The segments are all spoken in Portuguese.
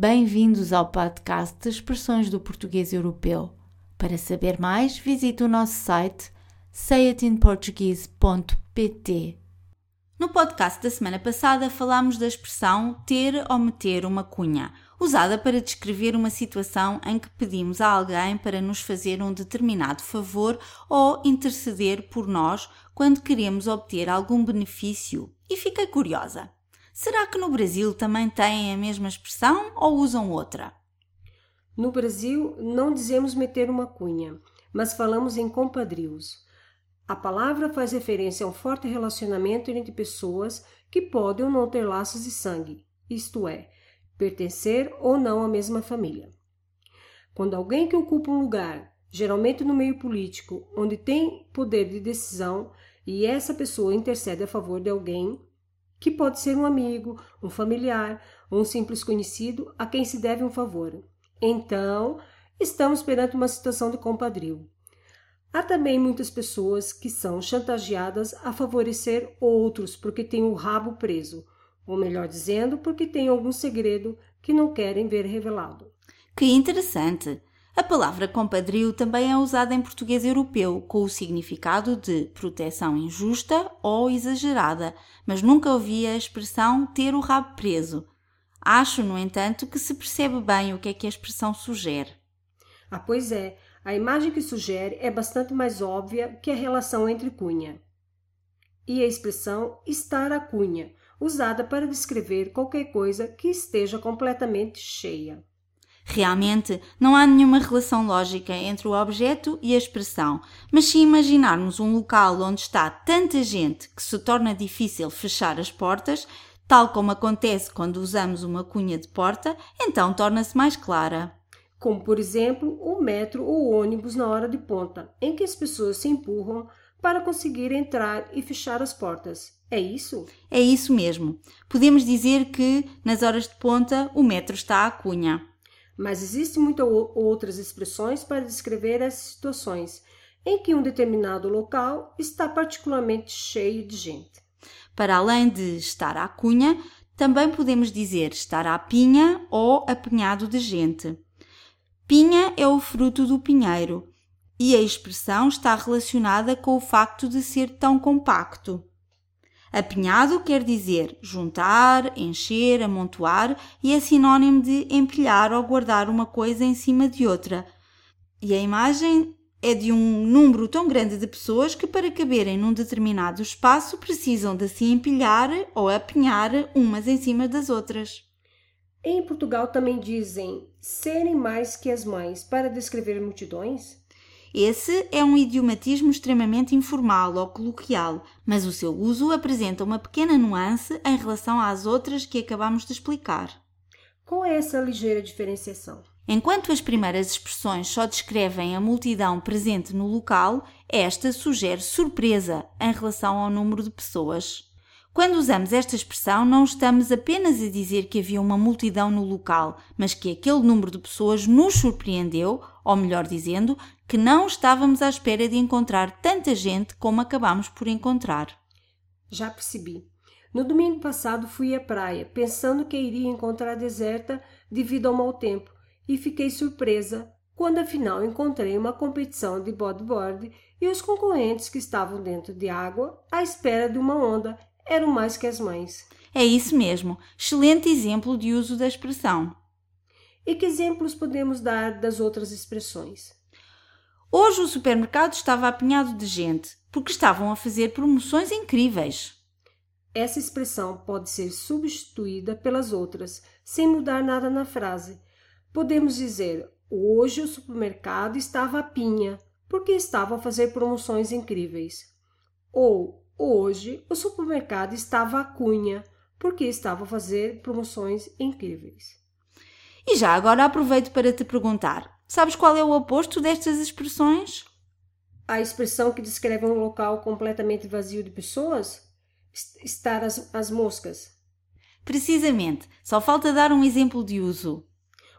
Bem-vindos ao podcast de Expressões do Português Europeu. Para saber mais, visite o nosso site sayitinportuguese.pt. No podcast da semana passada falámos da expressão ter ou meter uma cunha, usada para descrever uma situação em que pedimos a alguém para nos fazer um determinado favor ou interceder por nós quando queremos obter algum benefício. E fiquei curiosa. Será que no Brasil também têm a mesma expressão ou usam outra? No Brasil, não dizemos meter uma cunha, mas falamos em compadrios. A palavra faz referência a um forte relacionamento entre pessoas que podem ou não ter laços de sangue, isto é, pertencer ou não à mesma família. Quando alguém que ocupa um lugar, geralmente no meio político, onde tem poder de decisão, e essa pessoa intercede a favor de alguém, que pode ser um amigo, um familiar ou um simples conhecido a quem se deve um favor. Então, estamos perante uma situação de compadrio. Há também muitas pessoas que são chantageadas a favorecer outros porque têm o rabo preso, ou melhor dizendo, porque têm algum segredo que não querem ver revelado. Que interessante! A palavra compadrio também é usada em português europeu com o significado de proteção injusta ou exagerada, mas nunca ouvi a expressão ter o rabo preso. Acho, no entanto, que se percebe bem o que é que a expressão sugere. Ah, pois é. A imagem que sugere é bastante mais óbvia que a relação entre cunha. E a expressão estar a cunha, usada para descrever qualquer coisa que esteja completamente cheia. Realmente, não há nenhuma relação lógica entre o objeto e a expressão, mas se imaginarmos um local onde está tanta gente que se torna difícil fechar as portas, tal como acontece quando usamos uma cunha de porta, então torna-se mais clara. Como, por exemplo, o metro ou o ônibus na hora de ponta, em que as pessoas se empurram para conseguir entrar e fechar as portas. É isso? É isso mesmo. Podemos dizer que, nas horas de ponta, o metro está à cunha mas existem muitas outras expressões para descrever essas situações em que um determinado local está particularmente cheio de gente. Para além de estar à cunha, também podemos dizer estar à pinha ou apinhado de gente. Pinha é o fruto do pinheiro e a expressão está relacionada com o facto de ser tão compacto. Apinhado quer dizer juntar, encher, amontoar e é sinônimo de empilhar ou guardar uma coisa em cima de outra. E a imagem é de um número tão grande de pessoas que, para caberem num determinado espaço, precisam de se empilhar ou apinhar umas em cima das outras. Em Portugal também dizem serem mais que as mães para descrever multidões? Esse é um idiomatismo extremamente informal ou coloquial, mas o seu uso apresenta uma pequena nuance em relação às outras que acabamos de explicar. Qual é essa ligeira diferenciação? Enquanto as primeiras expressões só descrevem a multidão presente no local, esta sugere surpresa em relação ao número de pessoas. Quando usamos esta expressão, não estamos apenas a dizer que havia uma multidão no local, mas que aquele número de pessoas nos surpreendeu, ou melhor dizendo, que não estávamos à espera de encontrar tanta gente como acabamos por encontrar. Já percebi. No domingo passado fui à praia, pensando que iria encontrar deserta devido ao mau tempo, e fiquei surpresa quando afinal encontrei uma competição de bodyboard e os concorrentes que estavam dentro de água à espera de uma onda eram mais que as mães. É isso mesmo. Excelente exemplo de uso da expressão. E que exemplos podemos dar das outras expressões? Hoje o supermercado estava apinhado de gente, porque estavam a fazer promoções incríveis. Essa expressão pode ser substituída pelas outras, sem mudar nada na frase. Podemos dizer: Hoje o supermercado estava a pinha, porque estava a fazer promoções incríveis. Ou Hoje o supermercado estava à cunha, porque estava a fazer promoções incríveis. E já agora aproveito para te perguntar: sabes qual é o oposto destas expressões? A expressão que descreve um local completamente vazio de pessoas? Estar as, as moscas. Precisamente, só falta dar um exemplo de uso.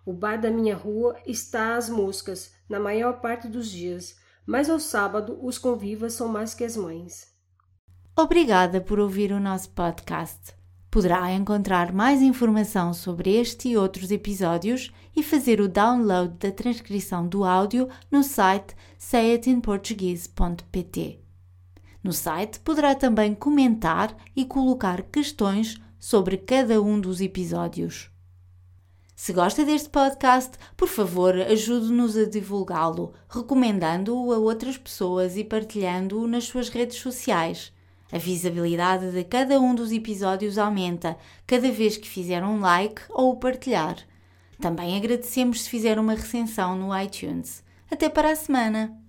O bar da minha rua está às moscas na maior parte dos dias, mas ao sábado os convivas são mais que as mães. Obrigada por ouvir o nosso podcast. Poderá encontrar mais informação sobre este e outros episódios e fazer o download da transcrição do áudio no site sayitinportuguese.pt. No site poderá também comentar e colocar questões sobre cada um dos episódios. Se gosta deste podcast, por favor, ajude-nos a divulgá-lo, recomendando-o a outras pessoas e partilhando-o nas suas redes sociais. A visibilidade de cada um dos episódios aumenta cada vez que fizer um like ou o partilhar. Também agradecemos se fizer uma recensão no iTunes. Até para a semana!